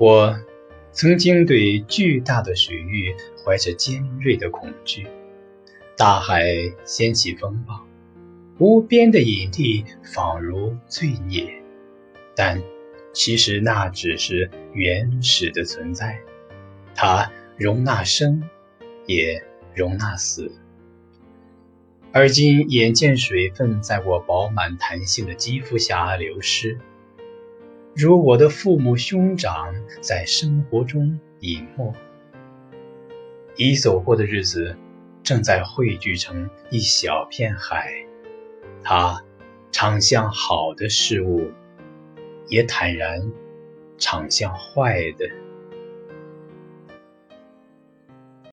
我曾经对巨大的水域怀着尖锐的恐惧，大海掀起风暴，无边的野地仿如罪孽，但其实那只是原始的存在，它容纳生，也容纳死。而今眼见水分在我饱满弹性的肌肤下流失，如我的父母兄长在生活中隐没，已走过的日子正在汇聚成一小片海，他常向好的事物，也坦然常向坏的。